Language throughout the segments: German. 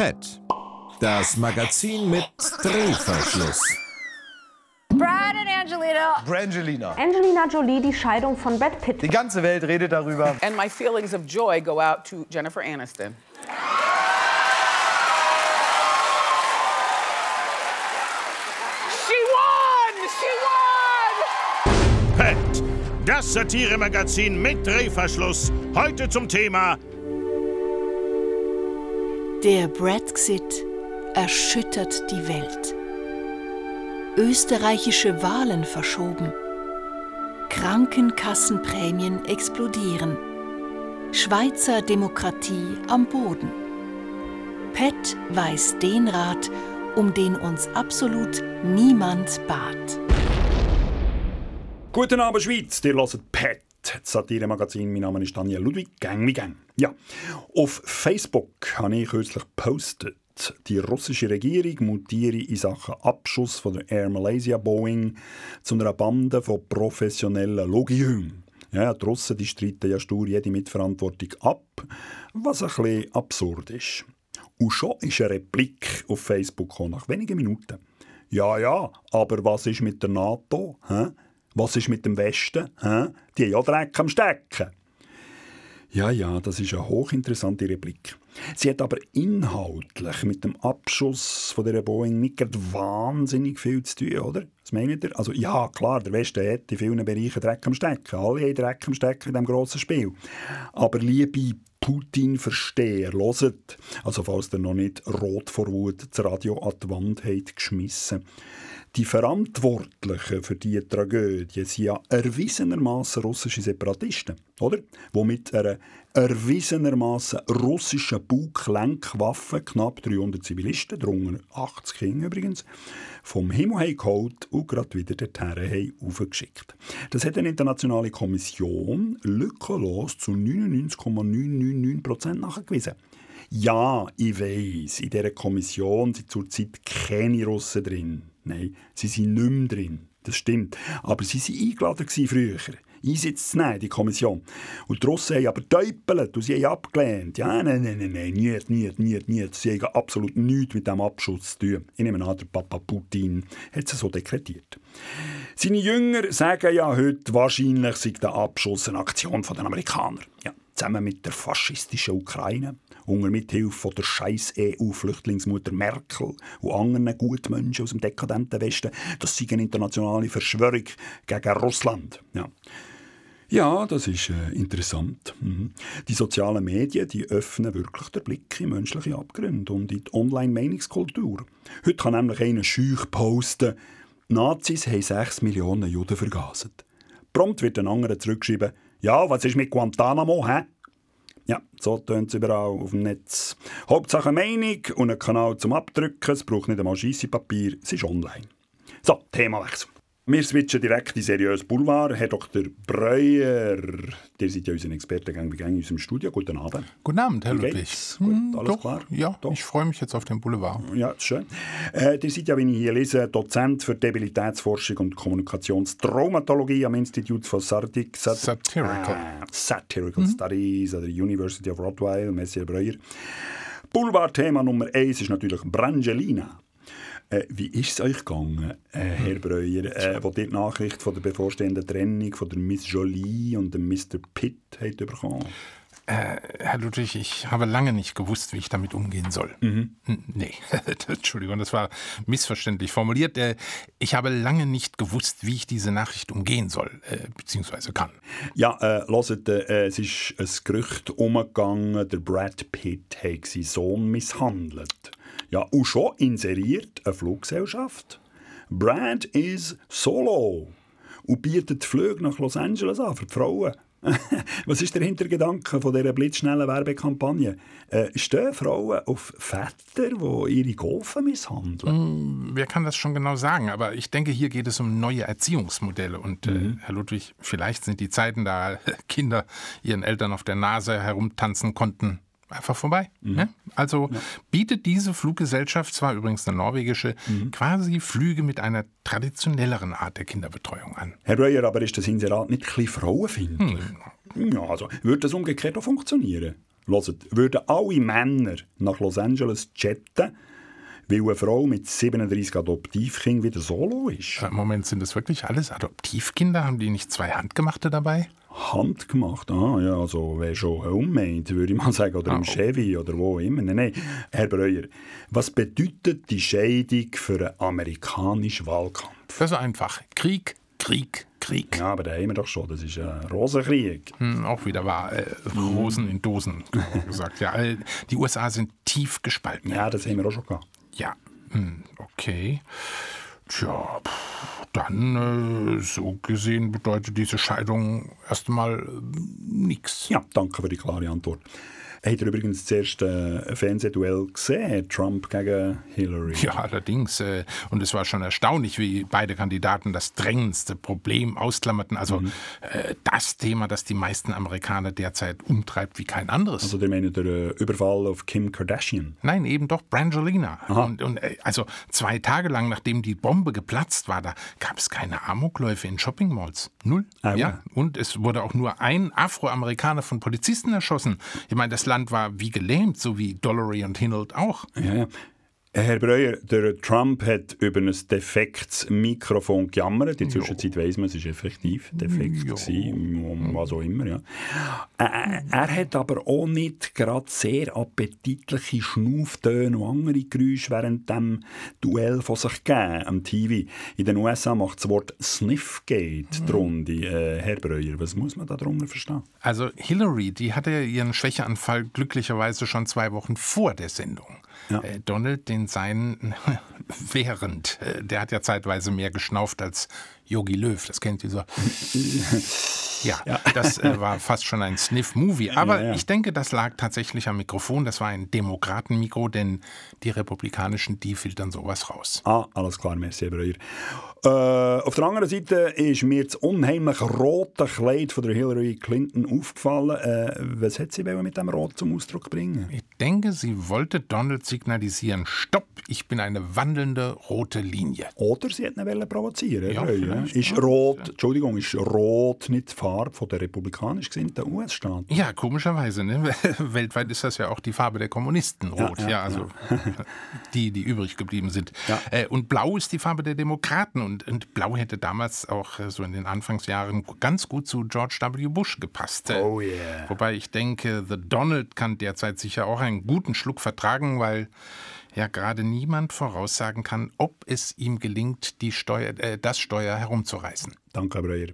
PET, das Magazin mit Drehverschluss. Brad and Angelina. Brangelina. Angelina Jolie, die Scheidung von Brad Pitt. Die ganze Welt redet darüber. And my feelings of joy go out to Jennifer Aniston. She won! She won! PET, das Satiremagazin mit Drehverschluss. Heute zum Thema Der Brexit erschüttert die Welt. Österreichische Wahlen verschoben. Krankenkassenprämien explodieren. Schweizer Demokratie am Boden. PET weiß den Rat, um den uns absolut niemand bat. Guten Abend, Schweiz. Ihr hört PET, Satire-Magazin. Mein Name ist Daniel Ludwig. Gang wie Gang. Ja, auf Facebook habe ich kürzlich gepostet, die russische Regierung mutiere in Sachen Abschuss von der Air Malaysia Boeing zu einer Bande von professionellen Logihüng. Ja, die Russen die streiten ja stur jede Mitverantwortung ab, was ein bisschen absurd ist. Und schon ist eine Replik auf Facebook gekommen, nach wenigen Minuten. Ja, ja, aber was ist mit der NATO? Hä? Was ist mit dem Westen? Hä? Die haben ja Dreck am Stecken. Ja, ja, das ist eine hochinteressante Replik. Sie hat aber inhaltlich mit dem Abschuss von der Boeing nicht wahnsinnig viel zu tun, oder? Was meint ihr? Also ja, klar, der Westen hat in vielen Bereichen Dreck am Stecken. Alle haben Dreck am Stecken in diesem grossen Spiel. Aber liebe Putin-Versteher, hört, also falls ihr noch nicht rot vor Wut das Radio an die Wand habt geschmissen die Verantwortlichen für diese Tragödie sind ja erwiesenermaßen russische Separatisten, oder? Die mit einer erwiesenermaßen russischen Buglenkwaffe knapp 300 Zivilisten, darunter 80 Kinder übrigens, vom Himmel geholt und gerade wieder dorthin aufgeschickt. Das hat eine internationale Kommission lückenlos zu 99,999% nachgewiesen. Ja, ich weiß, in dieser Kommission sind zurzeit keine Russen drin. Nein, sie sind nicht mehr drin. Das stimmt. Aber sie waren eingeladen früher. Einsitz zu nehmen, die Kommission. Und die Russen haben aber getäupelt und sie haben abgelehnt. Ja, nein, nein, nein, nein, nicht, nicht, nicht, nicht. Sie haben absolut nichts mit dem Abschuss zu tun. Ich nehme an, der Papa Putin hat es so dekretiert. Seine Jünger sagen ja heute, wahrscheinlich sei der Abschuss eine Aktion der Amerikaner. Ja, zusammen mit der faschistischen Ukraine unter Mithilfe der scheiß EU-Flüchtlingsmutter Merkel und anderen Gutmenschen aus dem dekadenten Westen. Das sei eine internationale Verschwörung gegen Russland. Ja. Ja, das ist äh, interessant. Mhm. Die sozialen Medien die öffnen wirklich den Blick in menschliche Abgründe und in die Online-Meinungskultur. Heute kann nämlich einer schüch posten, Nazis haben 6 Millionen Juden vergaset. Prompt wird ein anderer zurückschreiben, ja, was ist mit Guantanamo, hä? Ja, so tönt es überall auf dem Netz. Hauptsache Meinung und ein Kanal zum Abdrücken. Es braucht nicht einmal Scheissepapier, es ist online. So, Themawechsel. Wir switchen direkt in seriös Boulevard. Herr Dr. Breuer, der seid ja unser Experte gang in unserem Studio. Guten Abend. Guten Abend, Herr Ludwig. geht's? Gut, Hm, alles doch, klar? Ja, Doch. ich freue mich jetzt auf den Boulevard. Ja, schön. Äh, ihr seid ja, wie ich hier lese, Dozent für Debilitätsforschung und Kommunikationstraumatologie am Institut for Sardic, Sat Satirical. Ah, Satirical Studies an der University of Rottweil, Messier Breuer. Boulevard-Thema Nummer eins ist natürlich Brangelina. Äh, wie ist es euch gegangen, äh, Herr Breuer, äh, wo die Nachricht von der bevorstehenden Trennung von der Miss Jolie und dem Mr. Pitt habt bekommen? Herr Ludwig, ich habe lange nicht gewusst, wie ich damit umgehen soll. Mhm. Nee, Entschuldigung, das war missverständlich formuliert. Äh, Ich habe lange nicht gewusst, wie ich diese Nachricht umgehen soll, äh, beziehungsweise kann. Ja, äh, hört, äh, es ist ein Gerücht umgegangen, der Brad Pitt hat seinen Sohn misshandelt. Ja, und schon inseriert eine Fluggesellschaft. Brad is solo und bietet Flüge nach Los Angeles an für die Frauen. Was ist der Hintergedanke von dieser blitzschnellen Werbekampagne? Äh, stehen Frauen auf Väter, die ihre Golfen misshandeln? Wer kann das schon genau sagen? Aber ich denke, hier geht es um neue Erziehungsmodelle. Und äh, Mhm. Herr Ludwig, vielleicht sind die Zeiten, da Kinder ihren Eltern auf der Nase herumtanzen konnten, einfach vorbei. Mhm. Ne? Also bietet diese Fluggesellschaft, zwar übrigens eine norwegische, Mhm. quasi Flüge mit einer traditionelleren Art der Kinderbetreuung an. Herr Breuer, aber ist das Inserat nicht ein bisschen frauenfeindlich? Hm. Ja, also würde das umgekehrt auch funktionieren? hört, würden alle Männer nach Los Angeles jetten, weil eine Frau mit 37 Adoptivkindern wieder solo ist. Im Moment sind das wirklich alles Adoptivkinder? Haben die nicht zwei Handgemachte dabei? Handgemacht, ah ja, also wäre schon homemade, würde ich mal sagen, oder Ah, im oh. Chevy oder wo immer. Nein, nein. Herr Breuer, was bedeutet die Scheidung für einen amerikanischen Wahlkampf? Das ist einfach. Krieg, Krieg, Krieg. Ja, aber da haben wir doch schon, das ist ein Rosenkrieg. Hm, auch wieder wahr. Äh, Rosen in Dosen, gesagt. Ja, äh, die USA sind tief gespalten. Ja, das haben wir auch schon gehabt. Hm, okay. Tja, dann äh, so gesehen bedeutet diese Scheidung erstmal äh, nichts. Ja, danke für die klare Antwort. Habt ihr übrigens das erste äh, Fernsehduell gesehen? Trump gegen Hillary? Ja, allerdings. Äh, und es war schon erstaunlich, wie beide Kandidaten das drängendste Problem ausklammerten. Also Mhm. äh, das Thema, das die meisten Amerikaner derzeit umtreibt wie kein anderes. Also, der meint der äh, Überfall auf Kim Kardashian. Nein, eben doch Brangelina. Und, und also zwei Tage lang, nachdem die Bombe geplatzt war, da gab es keine Amokläufe in Shoppingmalls. Null. Ah, ja. ja. Und es wurde auch nur ein Afroamerikaner von Polizisten erschossen. Ich meine, das Land war wie gelähmt, so wie Dollery und Hinold auch. Ja. Herr Breuer, der Trump hat über ein defektes Mikrofon gejammert. In der Zwischenzeit weiss man, es war effektiv defekt, gewesen, was auch immer. Ja. Äh, er hat aber auch nicht gerade sehr appetitliche Schnauftöne und andere Geräusche während dem Duell von sich gegeben am TV. In den USA macht das Wort Sniffgate die Runde. Äh, Herr Breuer, was muss man darunter verstehen? Also Hillary, die hatte ihren Schwächeanfall glücklicherweise schon zwei Wochen vor der Sendung. Ja. Äh, Donald den seinen während. Äh, der hat ja zeitweise mehr geschnauft als Yogi Löw. Das kennt ihr so. Ja, das äh, war fast schon ein Sniff-Movie. Aber Ja, ja. ich denke, das lag tatsächlich am Mikrofon. Das war ein Demokratenmikro, denn die Republikanischen, die filtern sowas raus. Ah, alles klar, merci, Breuer. Äh, auf der anderen Seite ist mir das unheimlich rote Kleid von der Hillary Clinton aufgefallen. Äh, was hat sie mit dem Rot zum Ausdruck bringen? Ich denke, sie wollte Donald signalisieren, stopp, ich bin eine wandelnde rote Linie. Oder sie hat ihn wollen provozieren. Herr Ja, Ist rot, Entschuldigung, ist rot nicht die Farbe von der republikanisch gesinnten US-Staaten? Ja, komischerweise. Ne? Weltweit ist das ja auch die Farbe der Kommunisten, rot. Ja, Ja, ja, also die, die übrig geblieben sind. Ja. Äh, und blau ist die Farbe der Demokraten. Und, und blau hätte damals auch äh, so in den Anfangsjahren ganz gut zu George W. Bush gepasst. Äh, Oh yeah. Wobei ich denke, The Donald kann derzeit sicher auch einen guten Schluck vertragen, weil ja gerade niemand voraussagen kann, ob es ihm gelingt, die Steuer, äh, das Steuer herumzureißen. Danke, Breuer.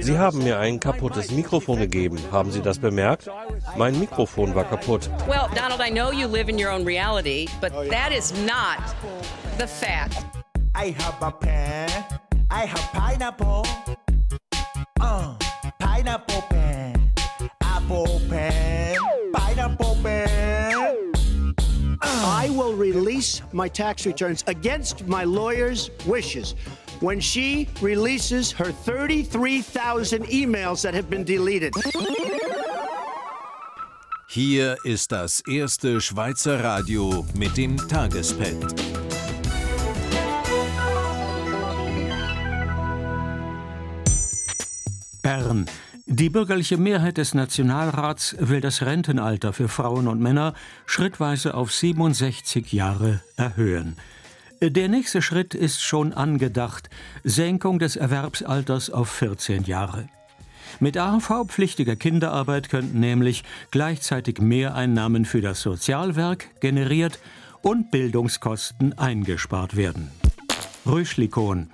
Sie haben mir ein kaputtes Mikrofon gegeben. Haben Sie das bemerkt? Mein Mikrofon war kaputt. Well, Donald, I know you live in your own reality, but that is not the fact. I have a pen. I have pineapple. Uh, pineapple pen. Apple. Pineapple pen. I will release my tax returns against my lawyer's wishes when she releases her 33,000 emails that have been deleted. Hier ist das erste Schweizer Radio mit dem Tagespad. Bern. Die bürgerliche Mehrheit des Nationalrats will das Rentenalter für Frauen und Männer schrittweise auf 67 Jahre erhöhen. Der nächste Schritt ist schon angedacht, Senkung des Erwerbsalters auf 14 Jahre. Mit AHV-pflichtiger Kinderarbeit könnten nämlich gleichzeitig Mehreinnahmen für das Sozialwerk generiert und Bildungskosten eingespart werden. Rüschlikon.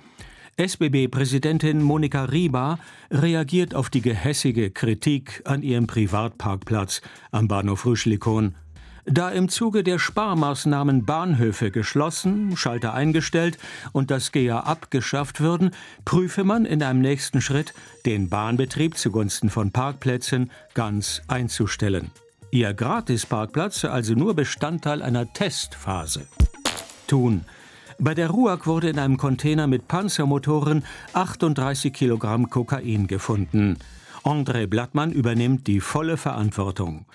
SBB-Präsidentin Monika Riba reagiert auf die gehässige Kritik an ihrem Privatparkplatz am Bahnhof Rüschlikon. Da im Zuge der Sparmaßnahmen Bahnhöfe geschlossen, Schalter eingestellt und das GEA abgeschafft würden, prüfe man in einem nächsten Schritt, den Bahnbetrieb zugunsten von Parkplätzen ganz einzustellen. Ihr Gratisparkplatz also nur Bestandteil einer Testphase. Tun. Bei der RUAG wurde in einem Container mit Panzermotoren 38 Kilogramm Kokain gefunden. André Blattmann übernimmt die volle Verantwortung.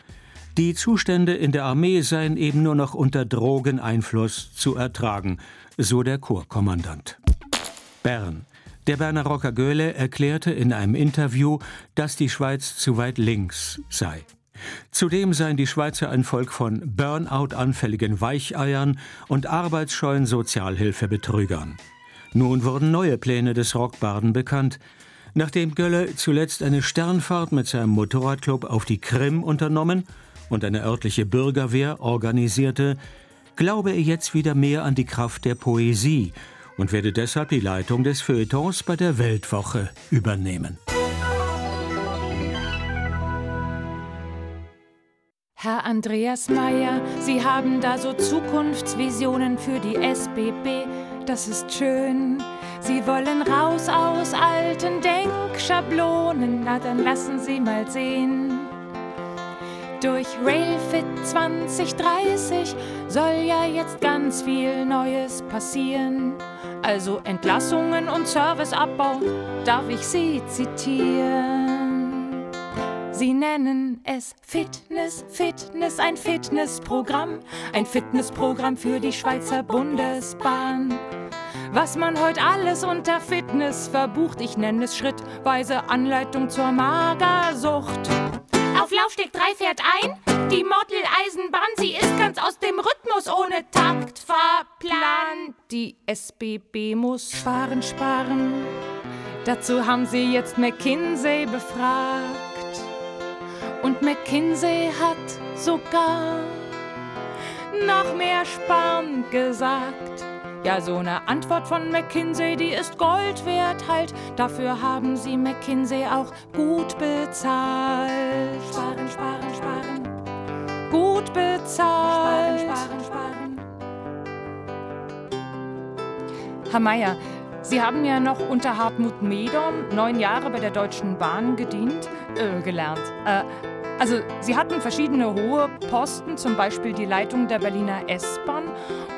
Die Zustände in der Armee seien eben nur noch unter Drogeneinfluss zu ertragen, so der Chorkommandant. Bern. Der Berner Rocker Göhle erklärte in einem Interview, dass die Schweiz zu weit links sei. Zudem seien die Schweizer ein Volk von Burnout-anfälligen Weicheiern und arbeitsscheuen Sozialhilfebetrügern. Nun wurden neue Pläne des Rockbarden bekannt. Nachdem Gölle zuletzt eine Sternfahrt mit seinem Motorradclub auf die Krim unternommen und eine örtliche Bürgerwehr organisierte, glaube er jetzt wieder mehr an die Kraft der Poesie und werde deshalb die Leitung des Feuilletons bei der Weltwoche übernehmen. Herr Andreas Mayer, Sie haben da so Zukunftsvisionen für die SBB. Das ist schön. Sie wollen raus aus alten Denkschablonen. Na, dann lassen Sie mal sehen. Durch Railfit 2030 soll ja jetzt ganz viel Neues passieren. Also Entlassungen und Serviceabbau, darf ich Sie zitieren. Sie nennen es Fitness, Fitness, ein Fitnessprogramm, ein Fitnessprogramm für die Schweizer Bundesbahn. Was man heute alles unter Fitness verbucht, ich nenne es schrittweise Anleitung zur Magersucht. Auf Laufsteg 3 fährt ein, die Model-Eisenbahn, sie ist ganz aus dem Rhythmus ohne Takt verplant. Die SBB muss sparen, sparen. Dazu haben sie jetzt McKinsey befragt. Und McKinsey hat sogar noch mehr Sparen gesagt. Ja, so eine Antwort von McKinsey, die ist Gold wert halt. Dafür haben sie McKinsey auch gut bezahlt. Sparen, sparen, sparen. Gut bezahlt. Sparen, sparen, sparen. Herr Mayer, Sie haben ja noch unter Hartmut Medorn neun Jahre bei der Deutschen Bahn gedient, äh, gelernt. Äh, also Sie hatten verschiedene hohe Posten, zum Beispiel die Leitung der Berliner S-Bahn,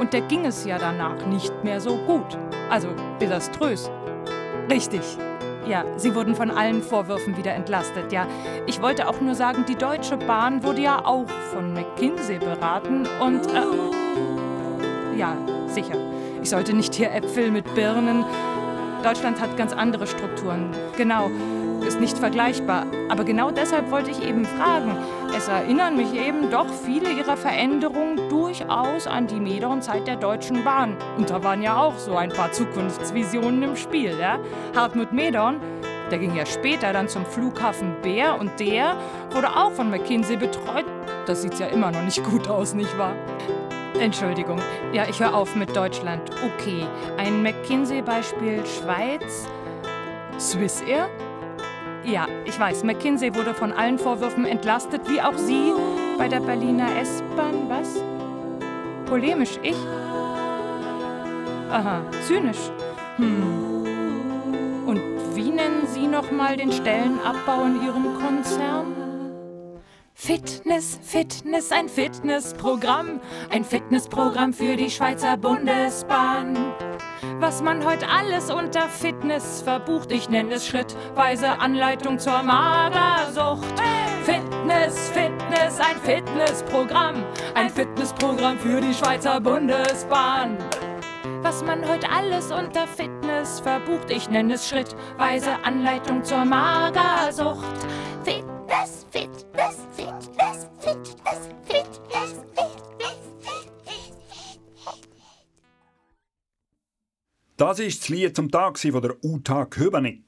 und da ging es ja danach nicht mehr so gut. Also desaströs. Richtig. Ja, sie wurden von allen Vorwürfen wieder entlastet. Ja, ich wollte auch nur sagen, die Deutsche Bahn wurde ja auch von McKinsey beraten und äh, ja, sicher. Ich sollte nicht hier Äpfel mit Birnen. Deutschland hat ganz andere Strukturen. Genau ist nicht vergleichbar. Aber genau deshalb wollte ich eben fragen. Es erinnern mich eben doch viele ihrer Veränderungen durchaus an die Medon-Zeit der Deutschen Bahn. Und da waren ja auch so ein paar Zukunftsvisionen im Spiel. Ja? Hartmut Medon, der ging ja später dann zum Flughafen Bär und der wurde auch von McKinsey betreut. Das sieht ja immer noch nicht gut aus, nicht wahr? Entschuldigung. Ja, ich höre auf mit Deutschland. Okay. Ein McKinsey-Beispiel Schweiz. Swissair? Ja, ich weiß, McKinsey wurde von allen Vorwürfen entlastet, wie auch Sie bei der Berliner S-Bahn. Was? Polemisch, ich? Aha, zynisch. Hm. Und wie nennen Sie nochmal den Stellenabbau in Ihrem Konzern? Fitness, Fitness, ein Fitnessprogramm, ein Fitnessprogramm für die Schweizer Bundesbahn was man heute alles unter Fitness verbucht. Ich nenne es schrittweise Anleitung zur Magersucht. Fitness, Fitness, ein Fitnessprogramm. Ein Fitnessprogramm für die Schweizer Bundesbahn. Was man heute alles unter Fitness verbucht. Ich nenne es schrittweise Anleitung zur Magersucht. Fitness, Fitness, Fitness, Fitness, Fitness, Fitness. Das ist das Lied zum Tag von der Uta Köbenig.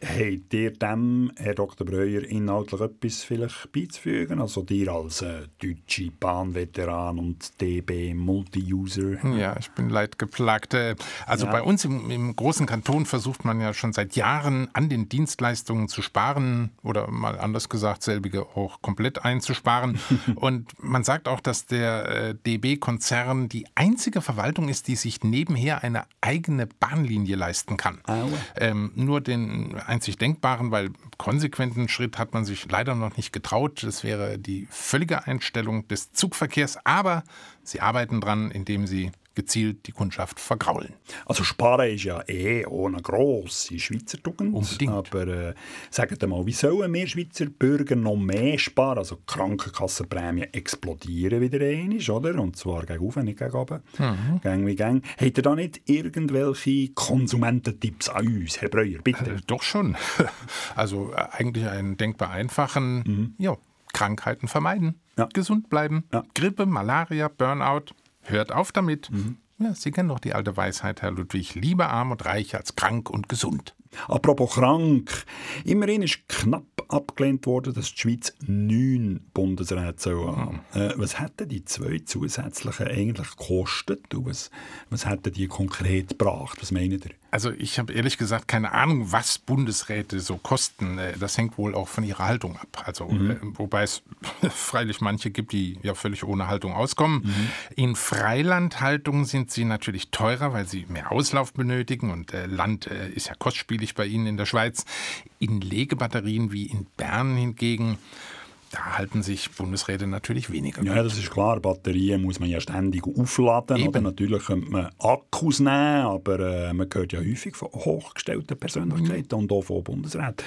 Habt ihr dem, Herr Dr. Breuer, inhaltlich etwas vielleicht beizufügen? Also dir als äh, deutsche Bahnveteran und DB-Multi-User? Ja, ich bin leidgeplagt. Äh, also ja. bei uns im, im, großen Kanton versucht man ja schon seit Jahren an den Dienstleistungen zu sparen oder mal anders gesagt, selbige auch komplett einzusparen. und man sagt auch, dass der äh, DB-Konzern die einzige Verwaltung ist, die sich nebenher eine eigene Bahnlinie leisten kann. Ähm, nur den einzig denkbaren, weil konsequenten Schritt hat man sich leider noch nicht getraut. Das wäre die völlige Einstellung des Zugverkehrs. Aber sie arbeiten dran, indem sie gezielt die Kundschaft vergraulen. Also Sparen ist ja eh eine grosse Schweizer Tugend. Unbedingt. Aber äh, sagt mal, wie sollen wir Schweizer Bürger noch mehr sparen? Also Krankenkassenprämien explodieren wieder einmal, oder? Und zwar gegen oben, nicht gegen oben. Mhm. Gang wie gang. Habt ihr da nicht irgendwelche Konsumententipps an uns, Herr Breuer, bitte? Äh, doch schon. Also äh, eigentlich einen denkbar einfachen, Mhm. ja, Krankheiten vermeiden, gesund bleiben, Grippe, Malaria, Burnout. Hört auf damit. Mhm. Ja, Sie kennen doch die alte Weisheit, Herr Ludwig. Lieber arm und reich als krank und gesund. Apropos krank. Immerhin ist knapp abgelehnt worden, dass die Schweiz neun Bundesräte soll haben. Äh, was hätten die zwei zusätzlichen eigentlich gekostet? Und was, was hätten die konkret gebracht? Was meinen ihr? Also ich habe ehrlich gesagt keine Ahnung, was Bundesräte so kosten. Äh, Das hängt wohl auch von ihrer Haltung ab. Also Mhm. äh, wobei es freilich manche gibt, die ja völlig ohne Haltung auskommen. Mhm. In Freilandhaltung sind sie natürlich teurer, weil sie mehr Auslauf benötigen und äh, Land ist ja kostspielig bei ihnen in der Schweiz. In Legebatterien wie in Bern hingegen da halten sich Bundesräte natürlich weniger. Ja, das ist klar. Batterien muss man ja ständig aufladen. Oder? Natürlich könnte man Akkus nehmen, aber äh, man hört ja häufig von hochgestellten Persönlichkeiten und auch von Bundesräten.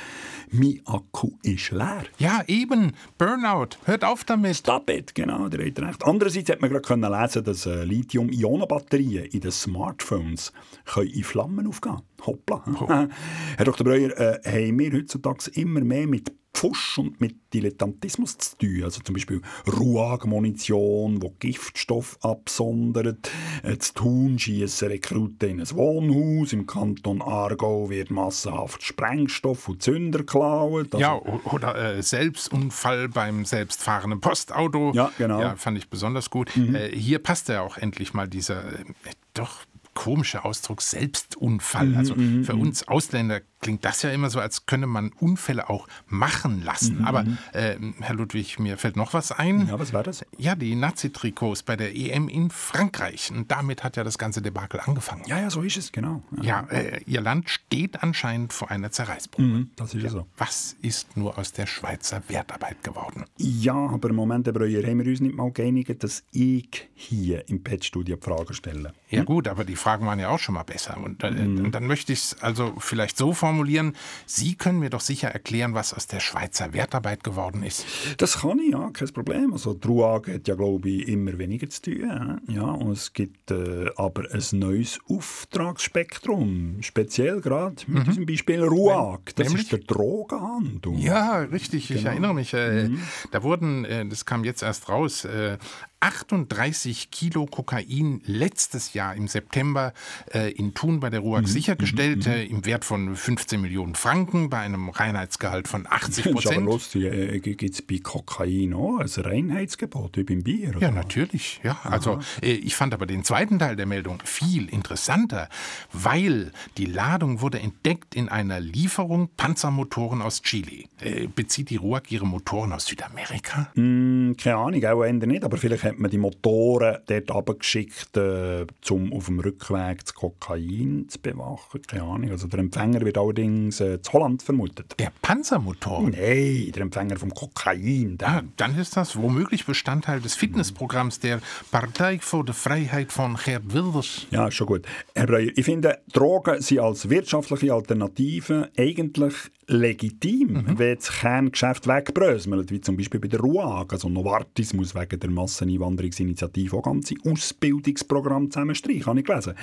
Mein Akku ist leer. Ja, eben. Burnout. Hört auf damit. Stop it, genau, ihr habt recht. Andererseits hat man gerade können lesen, dass äh, Lithium-Ionen-Batterien in den Smartphones können in Flammen aufgehen Hoppla. Herr Dr. Breuer, äh, haben wir heutzutage immer mehr mit Pfusch und mit Dilettantismus zu tun. Also zum Beispiel Ruag-Munition, die Giftstoff absondert. Äh, zu tun schiessen Rekruten in ein Wohnhaus. Im Kanton Aargau wird massenhaft Sprengstoff und Zünder geklaut. Also, Ja, oder äh, Selbstunfall beim selbstfahrenden Postauto. Ja, genau. Mhm. Ja, fand ich besonders gut. Äh, hier passt ja auch endlich mal dieser äh, doch komische Ausdruck Selbstunfall. Mhm, also mhm, für mhm. uns Ausländer klingt das ja immer so, als könne man Unfälle auch machen lassen. Aber äh, Herr Ludwig, mir fällt noch was ein. Ja, was war das? Ja, die Nazi-Trikots bei der EM in Frankreich. Und damit hat ja das ganze Debakel angefangen. Ja, ja, so ist es, genau. Ja, äh, ihr Land steht anscheinend vor einer Zerreißprobe. Mhm, das ist ja so. Was ist nur aus der Schweizer Wertarbeit geworden? Ja, aber im Moment, Herr Breuer, haben wir uns nicht mal geeinigt, dass ich hier im Pet-Studio Fragen stelle. Ja gut, aber die Fragen waren ja auch schon mal besser. Und, äh, Mhm. und dann möchte ich es also vielleicht so formulieren, Sie können mir doch sicher erklären, was aus der Schweizer Wertarbeit geworden ist. Das kann ich, ja, kein Problem. Also die RUAG hat ja, glaube ich, immer weniger zu tun. Ja, und es gibt äh, aber ein neues Auftragsspektrum. Speziell gerade mit Mhm. diesem Beispiel RUAG. Das Nämlich? ist der Drogenhandel. Ja, richtig, ich Genau. erinnere mich. Äh, Da wurden, äh, das kam jetzt erst raus, äh, 38 Kilo Kokain letztes Jahr im September äh, in Thun bei der RUAG sichergestellt, äh, im Wert von 15 Millionen Franken bei einem Reinheitsgehalt von 80 Das ist aber Prozent. lustig. Äh, Gibt es bei Kokain auch ein Reinheitsgebot wie beim Bier? Ja, oder? natürlich. Ja, also äh, ich fand aber den zweiten Teil der Meldung viel interessanter, weil die Ladung wurde entdeckt in einer Lieferung Panzermotoren aus Chile. Äh, bezieht die RUAG ihre Motoren aus Südamerika? Hm, keine Ahnung, auch eher nicht, aber vielleicht hat man die Motoren dort runtergeschickt, äh, um auf dem Rückweg das Kokain zu bewachen. Keine Ahnung. Also der Empfänger wird allerdings äh, zu Holland vermutet. Der Panzermotor? Nein, der Empfänger vom Kokain. Ja, dann ist das womöglich Bestandteil des Fitnessprogramms der Partei für die Freiheit von Gerd Wilders. Ja, schon gut. Herr Breuer, ich finde, Drogen sind als wirtschaftliche Alternative eigentlich legitim, wenn das Kerngeschäft wegbröselt, wie zum Beispiel bei der RUAG. Also Novartis muss wegen der Masseneinwanderungsinitiative auch ganze Ausbildungsprogramme zusammenstreichen, habe ich gelesen.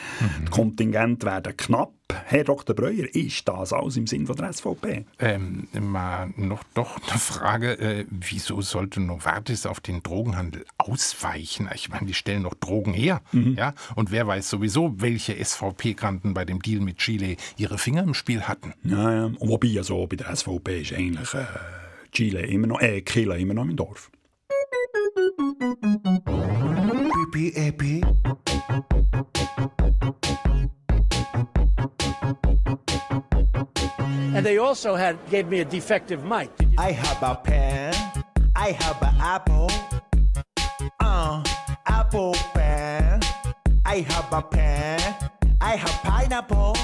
Die Kontingente werden knapp. Herr Dr. Breuer, ist das alles im Sinn von der SVP? Ähm, mal noch doch eine Frage, äh, wieso sollte Novartis auf den Drogenhandel ausweichen? Ich meine, die stellen doch Drogen her, ja? Und wer weiß sowieso, welche SVP-Granten bei dem Deal mit Chile ihre Finger im Spiel hatten? Ja, ja. Und wobei, also bei der SVP ist eigentlich äh, Chile immer noch, äh, Chile immer noch im Dorf. Pipi epi. And they also had gave me a defective mic. I have a pen. I have an apple. Uh, apple pen. I have a pen. I have pineapple.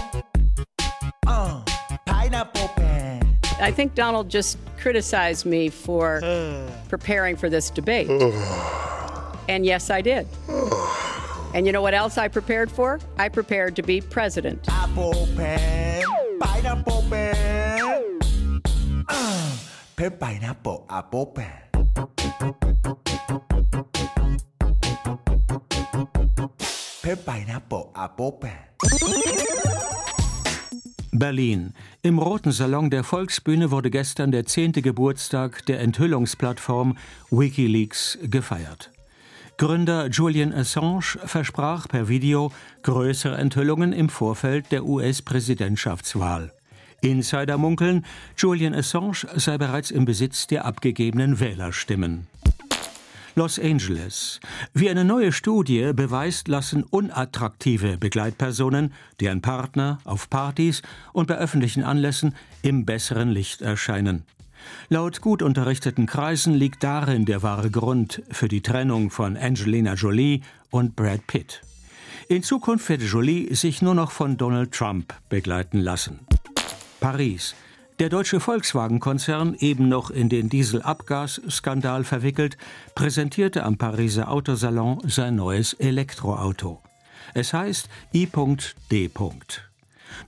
Uh, pineapple pen. I think Donald just criticized me for preparing for this debate. and yes, I did. And you know what else I prepared for? I prepared to be president. Apple pen, pineapple pen. Uh, pen, pineapple, apple pen. Pen, pineapple, apple pen. Berlin. Im Roten Salon der Volksbühne wurde gestern der zehnte Geburtstag der Enthüllungsplattform Wikileaks gefeiert. Gründer Julian Assange versprach per Video größere Enthüllungen im Vorfeld der US-Präsidentschaftswahl. Insider munkeln, Julian Assange sei bereits im Besitz der abgegebenen Wählerstimmen. Los Angeles. Wie eine neue Studie beweist, lassen unattraktive Begleitpersonen, deren Partner auf Partys und bei öffentlichen Anlässen im besseren Licht erscheinen. Laut gut unterrichteten Kreisen liegt darin der wahre Grund für die Trennung von Angelina Jolie und Brad Pitt. In Zukunft werde Jolie sich nur noch von Donald Trump begleiten lassen. Paris. Der deutsche Volkswagen-Konzern, eben noch in den Dieselabgasskandal verwickelt, präsentierte am Pariser Autosalon sein neues Elektroauto. Es heißt I.D.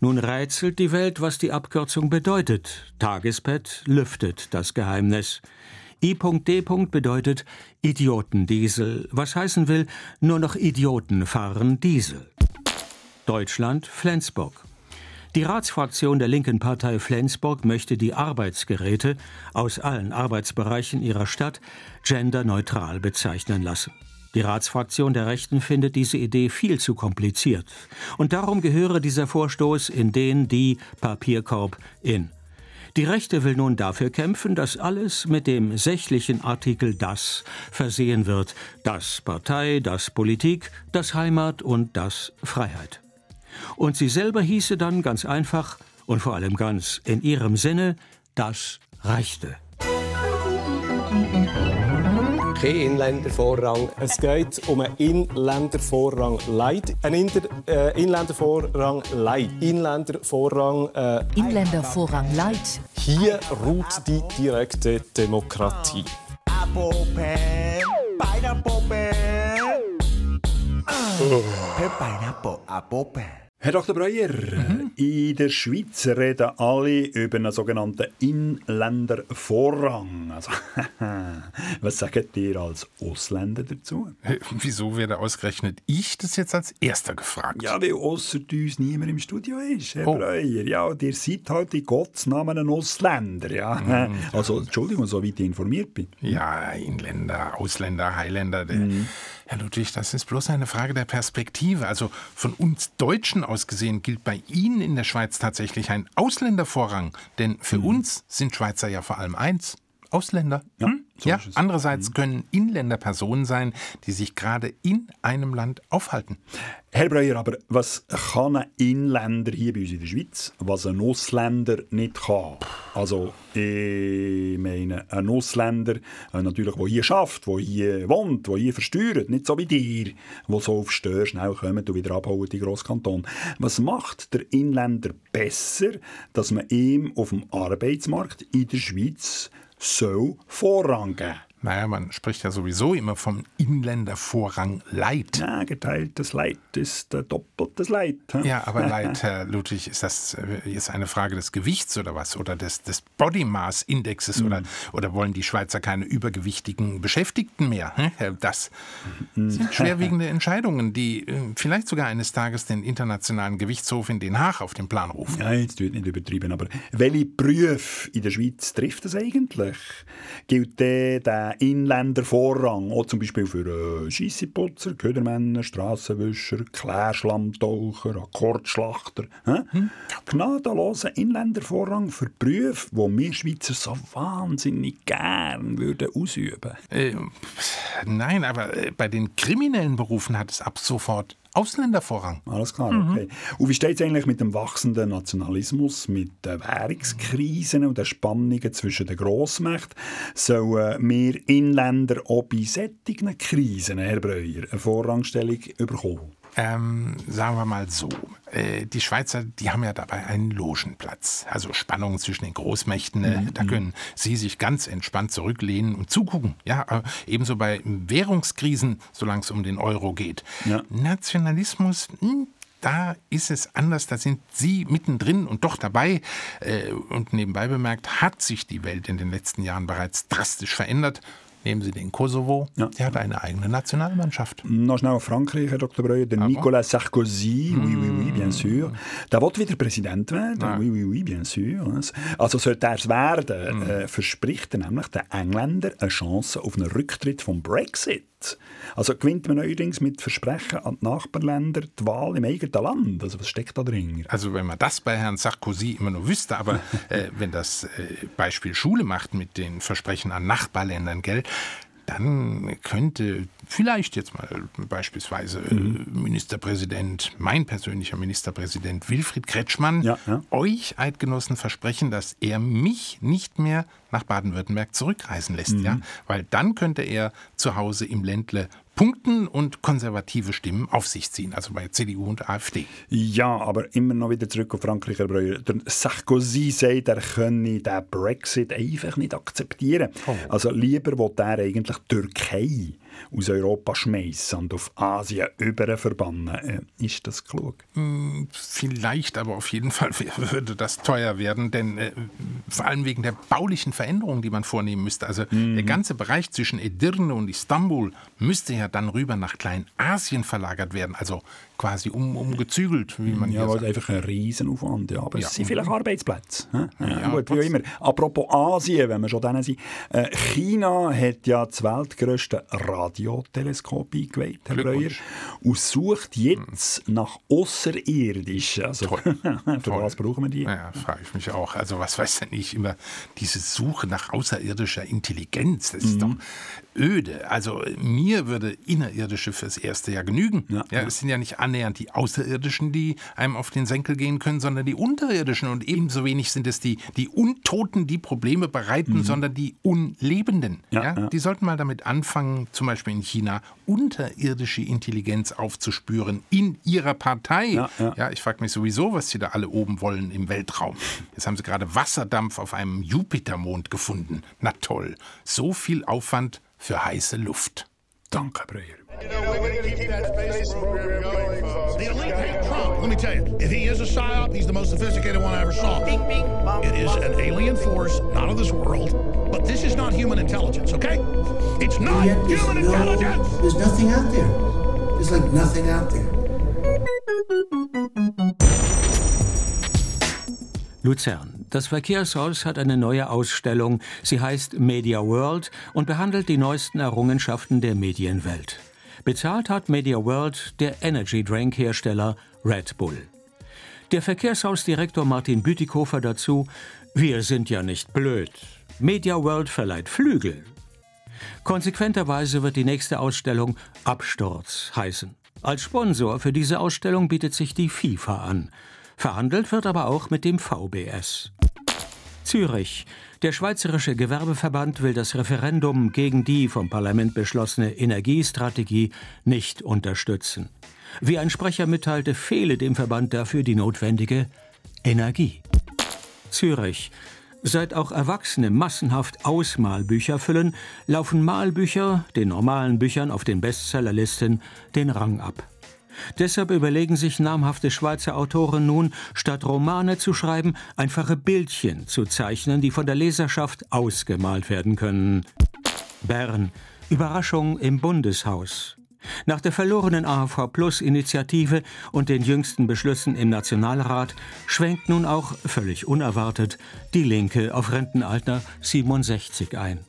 Nun rätselt die Welt, was die Abkürzung bedeutet. Tagespet lüftet das Geheimnis. I.D. bedeutet Idiotendiesel, was heißen will, nur noch Idioten fahren Diesel. Deutschland, Flensburg. Die Ratsfraktion der linken Partei Flensburg möchte die Arbeitsgeräte aus allen Arbeitsbereichen ihrer Stadt genderneutral bezeichnen lassen. Die Ratsfraktion der Rechten findet diese Idee viel zu kompliziert. Und darum gehöre dieser Vorstoß in den die Papierkorb in. Die Rechte will nun dafür kämpfen, dass alles mit dem sächlichen Artikel das versehen wird. Das Partei, das Politik, das Heimat und das Freiheit. Und sie selber hieße dann ganz einfach und vor allem ganz in ihrem Sinne das Rechte. Kein Inländervorrang. Es geht um einen Inländervorrang Light. Ein Inter, äh, Inländervorrang Light. Inländervorrang. Äh, Inländervorrang Light. Hier ruht die direkte Demokratie. Apple pineapple pineapple, apple. Herr Dr. Breuer, in der Schweiz reden alle über einen sogenannten Inländervorrang. Also, was sagt ihr als Ausländer dazu? Äh, Wieso werde ausgerechnet ich das jetzt als Erster gefragt? Ja, weil ausser uns niemand im Studio ist, Herr Oh. Breuer. Ja, und ihr seid halt in Gottes Namen ein Ausländer, ja. Also, Entschuldigung, soweit ich informiert bin. Ja, Inländer, Ausländer, Highlander. der- Mhm. Herr Ludwig, das ist bloß eine Frage der Perspektive. Also von uns Deutschen aus gesehen gilt bei Ihnen in der Schweiz tatsächlich ein Ausländervorrang. Denn Mhm. für uns sind Schweizer ja vor allem eins. Ausländer. Hm? Ja, Mhm. andererseits können Inländer Personen sein, die sich gerade in einem Land aufhalten. Herr Breuer, aber was kann ein Inländer hier bei uns in der Schweiz, was ein Ausländer nicht kann? Also, ich meine, ein Ausländer, äh, natürlich, der hier schafft, der hier wohnt, der hier versteuert, nicht so wie dir, der so auf Stör schnell kommt und wieder abhauen in Grosskanton. Was macht der Inländer besser, dass man ihm auf dem Arbeitsmarkt in der Schweiz so Vorrang geben? Naja, man spricht ja sowieso immer vom Inländervorrang Leid. Ja, geteiltes Leid ist äh, doppeltes Leid. Ja, aber Leid, Herr Ludwig, ist das äh, jetzt eine Frage des Gewichts oder was? Oder des, des Body Mass Indexes? Oder, oder wollen die Schweizer keine übergewichtigen Beschäftigten mehr? Hm? Das sind schwerwiegende Entscheidungen, die äh, vielleicht sogar eines Tages den Internationalen Gerichtshof in Den Haag auf den Plan rufen. Ja, jetzt wird nicht übertrieben, aber welche Berufe in der Schweiz trifft das eigentlich? Gilt der, der Inländervorrang auch zum Beispiel für äh, Scheisseputzer, Ködermänner, Strassenwischer, Klärschlammtaucher, Akkordschlachter? Hä? Gnadenloser Inländervorrang für Berufe, die wir Schweizer so wahnsinnig gern würden ausüben Äh, nein, aber äh, bei den kriminellen Berufen hat es ab sofort Ausländervorrang. Alles klar, Mhm. okay. Und wie steht es eigentlich mit dem wachsenden Nationalismus, mit den Währungskrisen und den Spannungen zwischen den Grossmächten? Sollen wir Inländer auch bei solchen Krisen, Herr Breuer, eine Vorrangstellung bekommen? Ähm, sagen wir mal so. Äh, die Schweizer, die haben ja dabei einen Logenplatz. Also Spannungen zwischen den Großmächten. Äh, Mhm. Da können sie sich ganz entspannt zurücklehnen und zugucken. Ja, äh, ebenso bei Währungskrisen, solange es um den Euro geht. Nationalismus, hm, da ist es anders, da sind Sie mittendrin und doch dabei. Äh, Und nebenbei bemerkt, hat sich die Welt in den letzten Jahren bereits drastisch verändert. Nehmen Sie den Kosovo, der hat eine eigene Nationalmannschaft. Noch schnell auf Frankreich, Herr Dr. Breuer. Der Nicolas Sarkozy, oui, oui, oui, bien sûr. Der will wieder Präsident werden. Ja. Oui, oui, oui, bien sûr. Also sollte er es werden, äh, verspricht er nämlich den Engländern eine Chance auf einen Rücktritt vom Brexit. Also gewinnt man neuerdings mit Versprechen an die Nachbarländer die Wahl im eigenen Land. Also was steckt da drin? Also wenn man das bei Herrn Sarkozy immer nur wüsste, aber äh, wenn das äh, Beispiel Schule macht mit den Versprechen an Nachbarländern, gell, dann könnte vielleicht jetzt mal beispielsweise äh, Ministerpräsident, mein persönlicher Ministerpräsident Wilfried Kretschmann, euch Eidgenossen versprechen, dass er mich nicht mehr nach Baden-Württemberg zurückreisen lässt, ja, weil dann könnte er zu Hause im Ländle punkten und konservative Stimmen auf sich ziehen, also bei CDU und AfD. Ja, aber immer noch wieder zurück auf Frankreich, Herr Breuer. Der Sarkozy sagt, er könne den Brexit einfach nicht akzeptieren. Also lieber will er eigentlich Türkei aus Europa schmeißen und auf Asien über verbannen. Äh, ist das klug? Hm, Vielleicht, aber auf jeden Fall würde das teuer werden, denn äh, vor allem wegen der baulichen Veränderungen, die man vornehmen müsste. Also der ganze Bereich zwischen Edirne und Istanbul müsste ja dann rüber nach Kleinasien verlagert werden, also quasi um, umgezügelt, wie man Ja, hier sagt. einfach ein Riesenaufwand. Ja, aber Ja. es sind vielleicht Arbeitsplätze. Ja, Ja, gut, wie immer. Apropos Asien, wenn wir schon denen sind. Äh, China hat ja das weltgrößte Radioteleskop eingeweiht, Herr Breuer, und sucht jetzt nach Außerirdischen. Also, für Toll. was brauchen wir die? Ja, frage ich mich auch. Also was weiß denn ich immer, diese Suche nach außerirdischer Intelligenz, das ist doch öde. Also mir würde Innerirdische fürs erste Jahr genügen. Ja, Es sind ja nicht annähernd die Außerirdischen, die einem auf den Senkel gehen können, sondern die Unterirdischen. Und ebenso wenig sind es die, die Untoten, die Probleme bereiten, sondern die Unlebenden. Ja, Die sollten mal damit anfangen, zum Beispiel in China unterirdische Intelligenz aufzuspüren in ihrer Partei. Ja, ja. Ja, ich frage mich sowieso, was sie da alle oben wollen im Weltraum. Jetzt haben sie gerade Wasserdampf auf einem Jupitermond gefunden. Na toll, so viel Aufwand für heiße Luft. Danke, Breuer. The elite hate Trump. Let me tell you, if he is a psyop, he's the most sophisticated one I ever saw. It is an alien force, not of this world. But this is not human intelligence, okay? It's not Yet there's human no- intelligence. There's nothing out there. There's like nothing out there. Luzern. Das Verkehrshaus hat eine neue Ausstellung. Sie heißt Media World und behandelt die neuesten Errungenschaften der Medienwelt. Bezahlt hat Media World der Energy Drink Hersteller Red Bull. Der Verkehrshausdirektor Martin Bütikofer dazu: Wir sind ja nicht blöd. Media World verleiht Flügel. Konsequenterweise wird die nächste Ausstellung Absturz heißen. Als Sponsor für diese Ausstellung bietet sich die FIFA an. Verhandelt wird aber auch mit dem VBS. Zürich. Der Schweizerische Gewerbeverband will das Referendum gegen die vom Parlament beschlossene Energiestrategie nicht unterstützen. Wie ein Sprecher mitteilte, fehle dem Verband dafür die notwendige Energie. Zürich. Seit auch Erwachsene massenhaft Ausmalbücher füllen, laufen Malbücher den normalen Büchern auf den Bestsellerlisten den Rang ab. Deshalb überlegen sich namhafte Schweizer Autoren nun, statt Romane zu schreiben, einfache Bildchen zu zeichnen, die von der Leserschaft ausgemalt werden können. Bern. Überraschung im Bundeshaus. Nach der verlorenen AHV Plus Initiative und den jüngsten Beschlüssen im Nationalrat schwenkt nun auch völlig unerwartet die Linke auf Rentenalter 67 ein.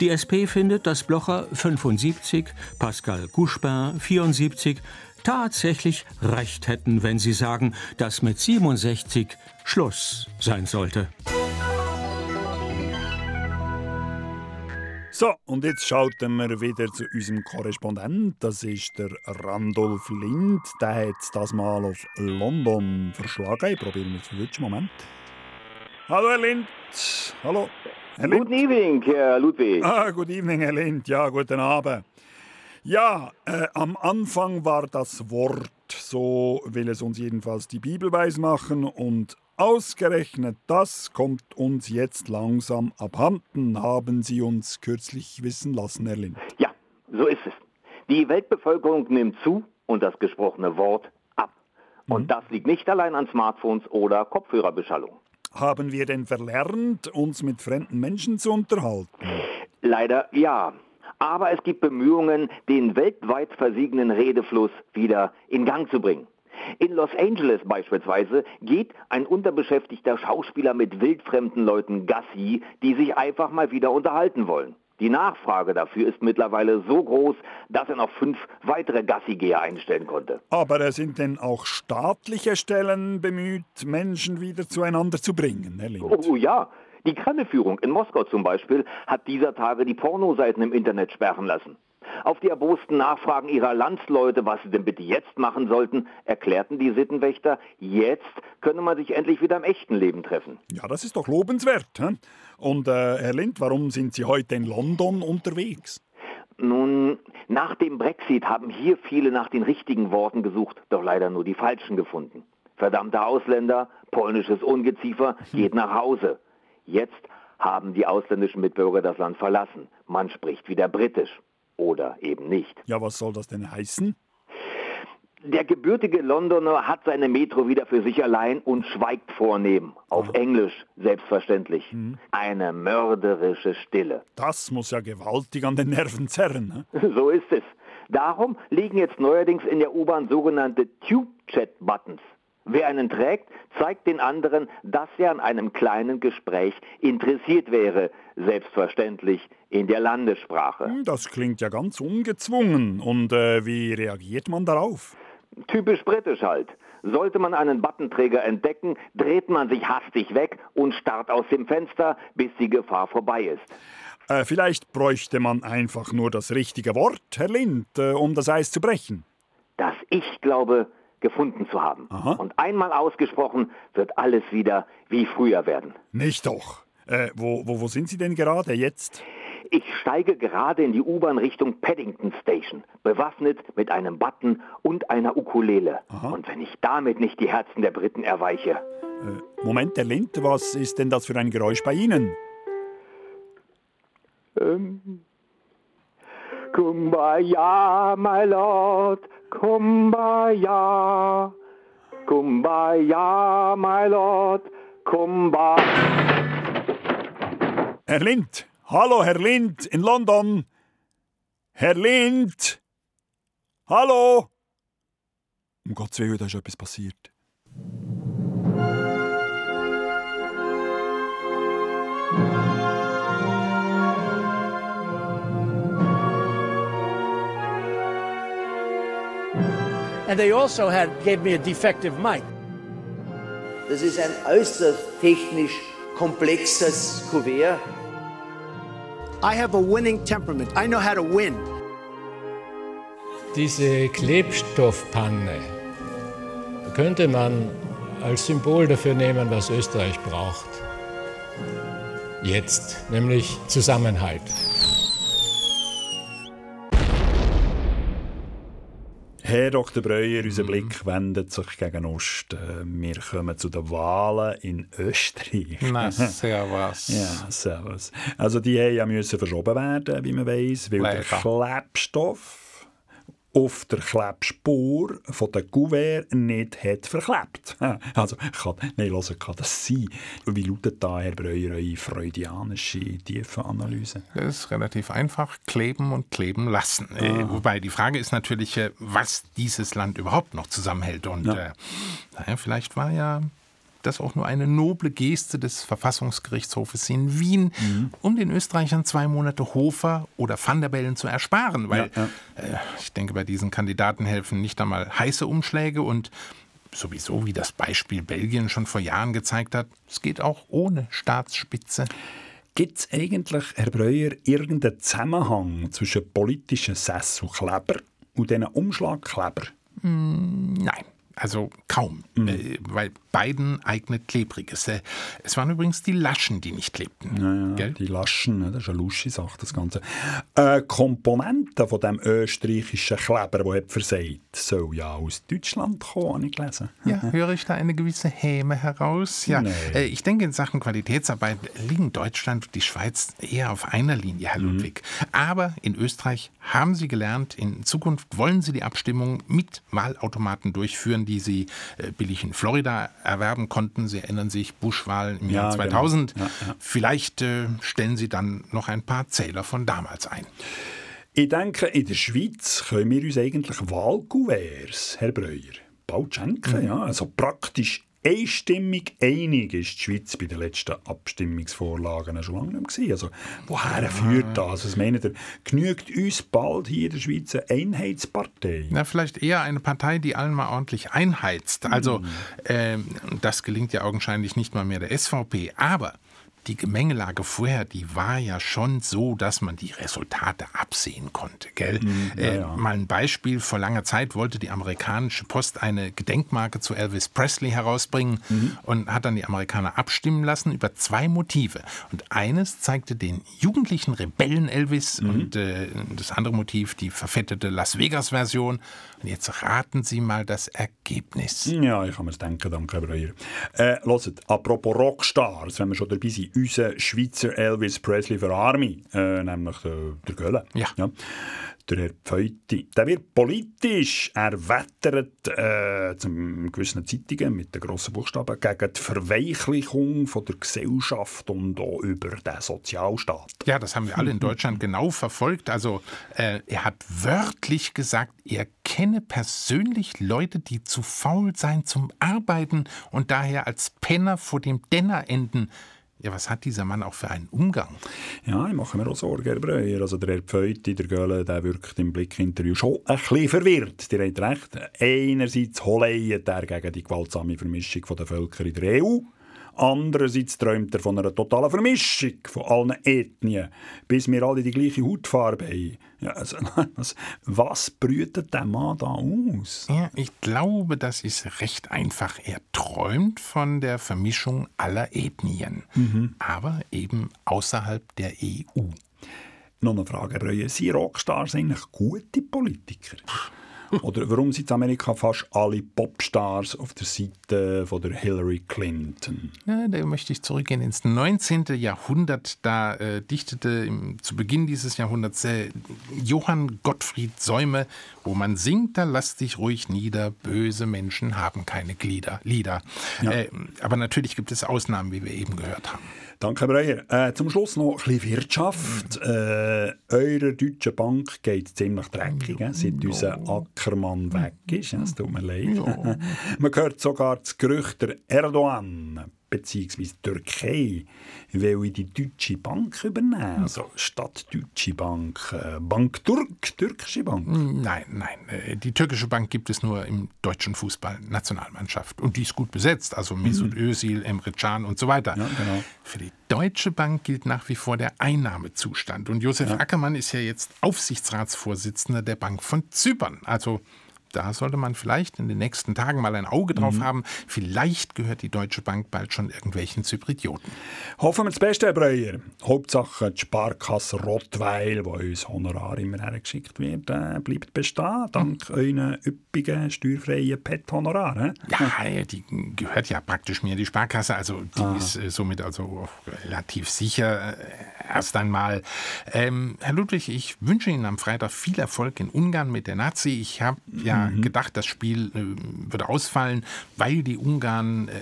Die SP findet, dass Blocher 75, Pascal Couchepin 74 tatsächlich recht hätten, wenn sie sagen, dass mit 67 Schluss sein sollte. So, und jetzt schalten wir wieder zu unserem Korrespondent. Das ist der Randolph Lind. Der hat das mal auf London verschlagen. Ich probiere es für einen Moment. Hallo, Herr Lind. Hallo. Herr Lind. Good evening, Herr Ludwig. Ah, good evening, Herr Lind. Ja, guten Abend. Ja, äh, am Anfang war das Wort, so will es uns jedenfalls die Bibel weismachen, und ausgerechnet das kommt uns jetzt langsam abhanden, haben Sie uns kürzlich wissen lassen, Herr Lind. Ja, so ist es. Die Weltbevölkerung nimmt zu und das gesprochene Wort ab. Und das liegt nicht allein an Smartphones oder Kopfhörerbeschallung. Haben wir denn verlernt, uns mit fremden Menschen zu unterhalten? Leider ja. Aber es gibt Bemühungen, den weltweit versiegenden Redefluss wieder in Gang zu bringen. In Los Angeles beispielsweise geht ein unterbeschäftigter Schauspieler mit wildfremden Leuten Gassi, die sich einfach mal wieder unterhalten wollen. Die Nachfrage dafür ist mittlerweile so groß, dass er noch fünf weitere Gassigeher einstellen konnte. Aber äh, sind denn auch staatliche Stellen bemüht, Menschen wieder zueinander zu bringen, Herr Lind? Oh ja, die Kreml-Führung in Moskau zum Beispiel hat dieser Tage die Pornoseiten im Internet sperren lassen. Auf die erbosten Nachfragen ihrer Landsleute, was sie denn bitte jetzt machen sollten, erklärten die Sittenwächter, jetzt könne man sich endlich wieder im echten Leben treffen. Ja, das ist doch lobenswert. Hä? Und äh, Herr Lind, warum sind Sie heute in London unterwegs? Nun, nach dem Brexit haben hier viele nach den richtigen Worten gesucht, doch leider nur die falschen gefunden. Verdammte Ausländer, polnisches Ungeziefer, geht nach Hause. Jetzt haben die ausländischen Mitbürger das Land verlassen. Man spricht wieder britisch. Oder eben nicht. Ja, was soll das denn heißen? Der gebürtige Londoner hat seine Metro wieder für sich allein und schweigt vornehm. Auf Englisch, selbstverständlich. Eine mörderische Stille. Das muss ja gewaltig an den Nerven zerren. Ne? So ist es. Darum liegen jetzt neuerdings in der U-Bahn sogenannte Tube-Chat-Buttons. Wer einen trägt, zeigt den anderen, dass er an einem kleinen Gespräch interessiert wäre, selbstverständlich in der Landessprache. Das klingt ja ganz ungezwungen. Und äh, wie reagiert man darauf? Typisch britisch halt. Sollte man einen Buttenträger entdecken, dreht man sich hastig weg und starrt aus dem Fenster, bis die Gefahr vorbei ist. Äh, vielleicht bräuchte man einfach nur das richtige Wort, Herr Lind, äh, um das Eis zu brechen. Das Ich glaube, gefunden zu haben. Und einmal ausgesprochen, wird alles wieder wie früher werden. Nicht doch. Äh, wo, wo, wo sind Sie denn gerade jetzt? Ich steige gerade in die U-Bahn Richtung Paddington Station, bewaffnet mit einem Button und einer Ukulele. Und wenn ich damit nicht die Herzen der Briten erweiche. Äh, Moment, Herr Lind, was ist denn das für ein Geräusch bei Ihnen? Ähm. Kumbaya, my lord, Kumbaya. Kumbaya, my lord, Kumbaya. Herr Lind! Hallo, Herr Lind in London! Herr Lind! Hallo! Um Gottes Willen, da ist etwas passiert. And they also had gave me a defective mic. Das ist ein äußerst technisch komplexes Kuvert. I have a winning temperament. I know how to win. Diese Klebstoffpanne könnte man als Symbol dafür nehmen, was Österreich braucht. Jetzt, nämlich Zusammenhalt. Herr Dr. Breuer, unser Blick wendet sich gegen Osten. Wir kommen zu den Wahlen in Österreich. Na, servus. Ja, servus. Also die haben ja müssen verschoben werden, wie man weiß, weil der Leider. Klebstoff auf der Klebspur von der Kuvert nicht hat verklebt. Also, kann, nein, hören, kann das sein? Wie lautet da, Herr Breuer, eure freudianische Tiefenanalyse? Das ist relativ einfach. Kleben und kleben lassen. Äh, wobei die Frage ist natürlich, äh, was dieses Land überhaupt noch zusammenhält. Und Ja. äh, naja, vielleicht war ja das auch nur eine noble Geste des Verfassungsgerichtshofes in Wien, um den Österreichern zwei Monate Hofer oder Van der Bellen zu ersparen. Weil Ja, Äh, ich denke, bei diesen Kandidaten helfen nicht einmal heiße Umschläge und sowieso, wie das Beispiel Belgien schon vor Jahren gezeigt hat, es geht auch ohne Staatsspitze. Gibt es eigentlich, Herr Breuer, irgendeinen Zusammenhang zwischen politischen Sesselkleber und diesen Umschlagkleber? Mm, Nein. Also kaum, äh, weil beiden eignet Klebriges. Äh, es waren übrigens die Laschen, die nicht klebten. Ja, ja, die Laschen, ne, das ist eine lustige Sache, das Ganze. Äh, Komponenten von dem österreichischen Kleber, der hat versagt, soll ja aus Deutschland kommen, habe ich gelesen. Ja, höre ich da eine gewisse Häme heraus? Ja, Nee. äh, ich denke, in Sachen Qualitätsarbeit liegen Deutschland und die Schweiz eher auf einer Linie, Herr Ludwig. Aber in Österreich haben Sie gelernt, in Zukunft wollen Sie die Abstimmung mit Wahlautomaten durchführen, die Sie äh, billig in Florida erwerben konnten. Sie erinnern sich, Bush-Wahl im Ja, Jahr genau. 2000. Ja, ja. Vielleicht äh, stellen Sie dann noch ein paar Zähler von damals ein. Ich denke, in der Schweiz können wir uns eigentlich Wahlkuverts, Herr Breuer, bald schenken. Ja? Also praktisch einstimmig einig ist die Schweiz bei den letzten Abstimmungsvorlagen schon lange nicht mehr. Also, woher führt das? Was meint ihr? Genügt uns bald hier in der Schweiz eine Einheitspartei? Na, vielleicht eher eine Partei, die allen mal ordentlich einheizt. Also, ähm, das gelingt ja augenscheinlich nicht mal mehr der SVP. Aber die Gemengelage vorher, die war ja schon so, dass man die Resultate absehen konnte. Gell? ja, äh, ja. Mal ein Beispiel: Vor langer Zeit wollte die amerikanische Post eine Gedenkmarke zu Elvis Presley herausbringen und hat dann die Amerikaner abstimmen lassen über zwei Motive. Und eines zeigte den jugendlichen Rebellen Elvis und äh, das andere Motiv die verfettete Las Vegas-Version. Und jetzt raten Sie mal das Ergebnis. Ja, ich kann mir denken, danke, Herr Breuer. Äh, hört, apropos Rockstars, wenn wir schon dabei sind, unser Schweizer Elvis Presley für Army, äh, nämlich der, der Gölle. Ja. Der Herr Pfeuti, der wird politisch. Er wettert äh, zum gewissen Zeitungen mit den grossen Buchstaben gegen die Verweichlichung von der Gesellschaft und auch über den Sozialstaat. Ja, das haben wir alle in Deutschland genau verfolgt. Also äh, er hat wörtlich gesagt, er kenne persönlich Leute, die zu faul seien zum Arbeiten und daher als Penner vor dem Denner enden. Ja, was hat dieser Mann auch für einen Umgang? Ja, ich mache mir auch Sorgen, Herr Breuer. Also der Herr Pfeuti, der Göhle, der wirkt im Blickinterview schon ein bisschen verwirrt. Ihr habt recht. Einerseits holeiert er gegen die gewaltsame Vermischung der Völker in der EU. Andererseits träumt er von einer totalen Vermischung von allen Ethnien, bis wir alle die gleiche Hautfarbe haben. Ja, also, was, was brütet der Mann da aus? Ja, ich glaube, das ist recht einfach. Er träumt von der Vermischung aller Ethnien, aber eben außerhalb der EU. Noch eine Frage, Breuer. Sind Rockstars eigentlich gute Politiker? Oder warum sind in Amerika fast alle Popstars auf der Seite von der Hillary Clinton? Ja, da möchte ich zurückgehen ins 19. Jahrhundert. Da äh, dichtete im, zu Beginn dieses Jahrhunderts äh, Johann Gottfried Säume, wo man singt, da lass dich ruhig nieder, böse Menschen haben keine Glieder, Lieder. Äh, aber natürlich gibt es Ausnahmen, wie wir eben gehört haben. Danke, Breuer. Äh, zum Schluss noch ein bisschen Wirtschaft. Äh, eure Deutsche Bank geht ziemlich dreckig, äh, seit unser Ackermann weg ist. Es tut mir leid. Man hört sogar das Gerücht, der Erdogan bzw. Türkei will die Deutsche Bank übernehmen. Also statt Deutsche Bank, äh, Bank Turk, türkische Bank. Nein, nein. äh, Die türkische Bank gibt es nur im deutschen Fußball-Nationalmannschaft. Und die ist gut besetzt. Also Mesut Özil, Emre Can und so weiter. Ja, genau. Für die Deutsche Bank gilt nach wie vor der Einnahmezustand. Und Josef Ackermann ist ja jetzt Aufsichtsratsvorsitzender der Bank von Zypern. Also da sollte man vielleicht in den nächsten Tagen mal ein Auge drauf haben. Vielleicht gehört die Deutsche Bank bald schon irgendwelchen Zyprioten. Hoffen wir das Beste, Herr Breuer. Hauptsache die Sparkasse Rottweil, wo uns Honorar immer hergeschickt wird, äh, bleibt bestehen, dank euren üppigen, steuerfreien PET-Honorar. Ja, die gehört ja praktisch mir die Sparkasse, also die ist äh, somit also relativ sicher äh, erst einmal. Ähm, Herr Ludwig, ich wünsche Ihnen am Freitag viel Erfolg in Ungarn mit der Nazi. Ich habe ja gedacht, das Spiel äh, würde ausfallen, weil die Ungarn äh,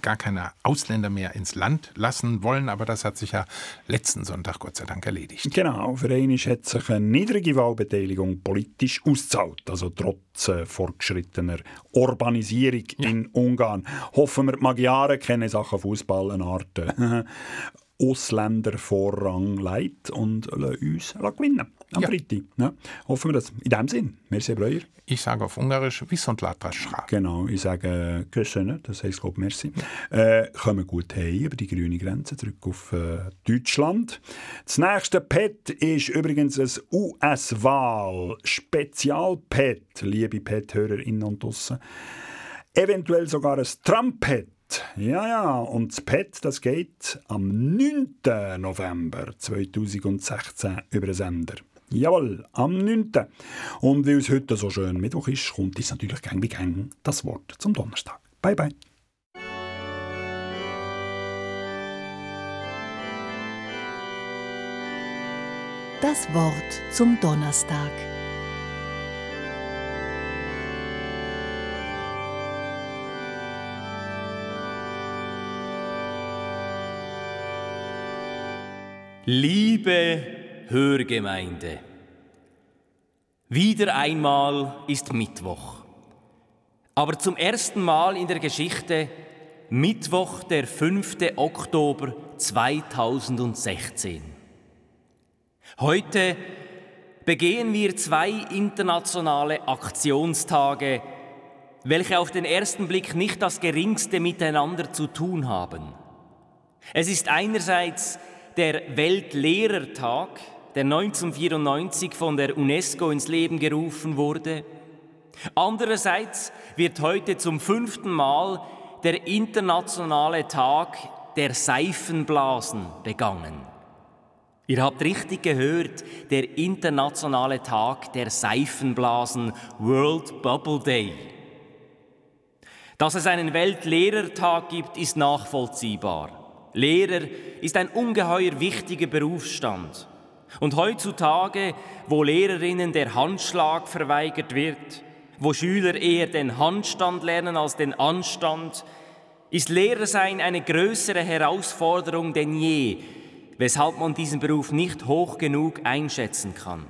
gar keine Ausländer mehr ins Land lassen wollen, aber das hat sich ja letzten Sonntag Gott sei Dank erledigt. Genau, für einmal hat sich eine niedrige Wahlbeteiligung politisch ausgezahlt, also trotz äh, fortgeschrittener Urbanisierung in Ungarn. Hoffen wir, die Magyaren kennen Sachen Fußball eine Art äh, Ausländervorrang leid und uns gewinnen am Ja. Freitag. Ja, hoffen wir das. In dem Sinn, merci Breuer. Ich sage auf Ungarisch, Wisont Latraschra. Genau, ich sage Köszönen, das heisst, glaube merci. Äh, kommen gut heim über die grüne Grenze zurück auf äh, Deutschland. Das nächste Pet ist übrigens ein US-Wahl-Spezial-Pet, liebe Pet-Hörerinnen und Russen. Eventuell sogar ein Trumpet. Ja, ja, und das Pet, das geht am 9. November 2016 über den Sender. Jawohl, am 9. Und weil es heute so schön Mittwoch ist, kommt jetzt natürlich gang wie gang das Wort zum Donnerstag. Bye, bye. Das Wort zum Donnerstag. Liebe Hörgemeinde, wieder einmal ist Mittwoch. Aber zum ersten Mal in der Geschichte Mittwoch, der 5. Oktober 2016. Heute begehen wir zwei internationale Aktionstage, welche auf den ersten Blick nicht das geringste miteinander zu tun haben. Es ist einerseits der Weltlehrertag, der 1994 von der UNESCO ins Leben gerufen wurde. Andererseits wird heute zum fünften Mal der internationale Tag der Seifenblasen begangen. Ihr habt richtig gehört, der internationale Tag der Seifenblasen, World Bubble Day. Dass es einen Weltlehrertag gibt, ist nachvollziehbar. Lehrer ist ein ungeheuer wichtiger Berufsstand. Und heutzutage, wo Lehrerinnen der Handschlag verweigert wird, wo Schüler eher den Handstand lernen als den Anstand, ist Lehrersein eine größere Herausforderung denn je, weshalb man diesen Beruf nicht hoch genug einschätzen kann.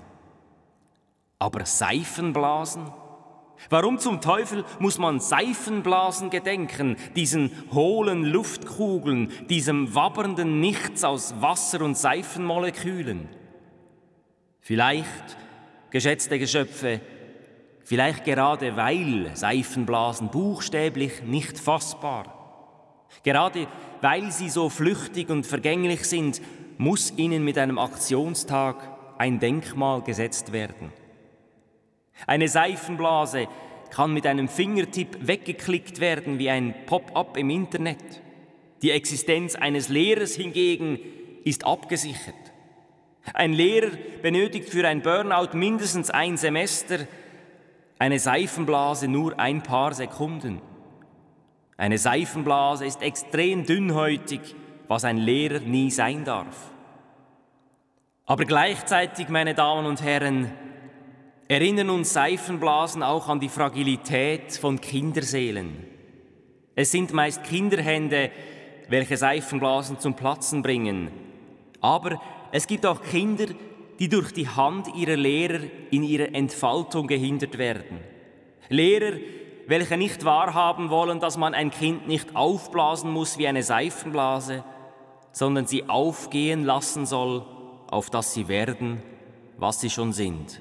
Aber Seifenblasen? Warum zum Teufel muss man Seifenblasen gedenken, diesen hohlen Luftkugeln, diesem wabbernden Nichts aus Wasser und Seifenmolekülen? Vielleicht, geschätzte Geschöpfe, vielleicht gerade weil Seifenblasen buchstäblich nicht fassbar, gerade weil sie so flüchtig und vergänglich sind, muss ihnen mit einem Aktionstag ein Denkmal gesetzt werden. Eine Seifenblase kann mit einem Fingertipp weggeklickt werden wie ein Pop-up im Internet. Die Existenz eines Lehrers hingegen ist abgesichert. Ein Lehrer benötigt für ein Burnout mindestens ein Semester, eine Seifenblase nur ein paar Sekunden. Eine Seifenblase ist extrem dünnhäutig, was ein Lehrer nie sein darf. Aber gleichzeitig, meine Damen und Herren, erinnern uns Seifenblasen auch an die Fragilität von Kinderseelen. Es sind meist Kinderhände, welche Seifenblasen zum Platzen bringen. Aber es gibt auch Kinder, die durch die Hand ihrer Lehrer in ihrer Entfaltung gehindert werden. Lehrer, welche nicht wahrhaben wollen, dass man ein Kind nicht aufblasen muss wie eine Seifenblase, sondern sie aufgehen lassen soll, auf dass sie werden, was sie schon sind.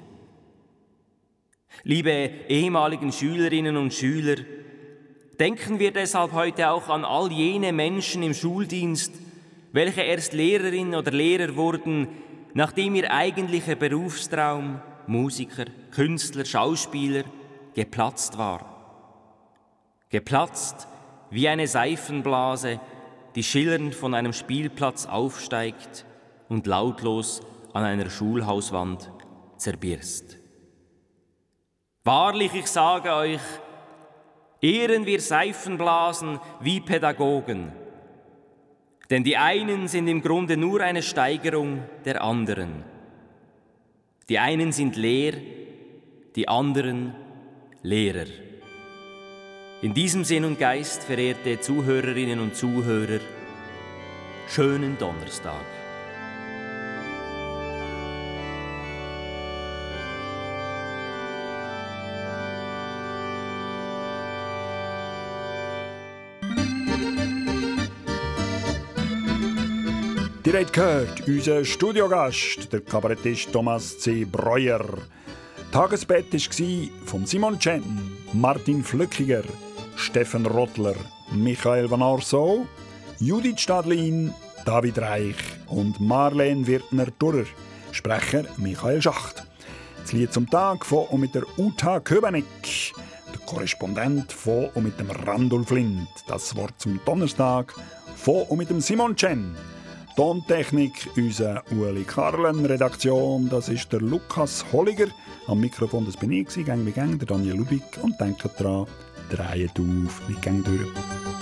Liebe ehemaligen Schülerinnen und Schüler, denken wir deshalb heute auch an all jene Menschen im Schuldienst, welche erst Lehrerin oder Lehrer wurden, nachdem ihr eigentlicher Berufstraum, Musiker, Künstler, Schauspieler, geplatzt war. Geplatzt wie eine Seifenblase, die schillernd von einem Spielplatz aufsteigt und lautlos an einer Schulhauswand zerbirst. Wahrlich, ich sage euch, ehren wir Seifenblasen wie Pädagogen, denn die einen sind im Grunde nur eine Steigerung der anderen. Die einen sind leer, die anderen Lehrer. In diesem Sinn und Geist, verehrte Zuhörerinnen und Zuhörer, schönen Donnerstag. Ihr habt gehört, unser Studiogast, der Kabarettist Thomas C. Breuer. Tagesbett war von Simon Chen, Martin Flückiger, Steffen Rottler, Michael Van Arso, Judith Stadlin, David Reich und Marlene Wirtner-Durrer. Sprecher Michael Schacht. Das Lied zum Tag von und mit der Uta Köbeneck. der Korrespondent von und mit dem Randolph Lind. Das Wort zum Donnerstag von und mit dem Simon Chen. Tontechnik unser Ueli Karlen, Redaktion, das ist der Lukas Holliger. Am Mikrofon das bin ich, gang wie gang, der Daniel Ludwig. Und denkt dran, dreht auf, nicht gang durch.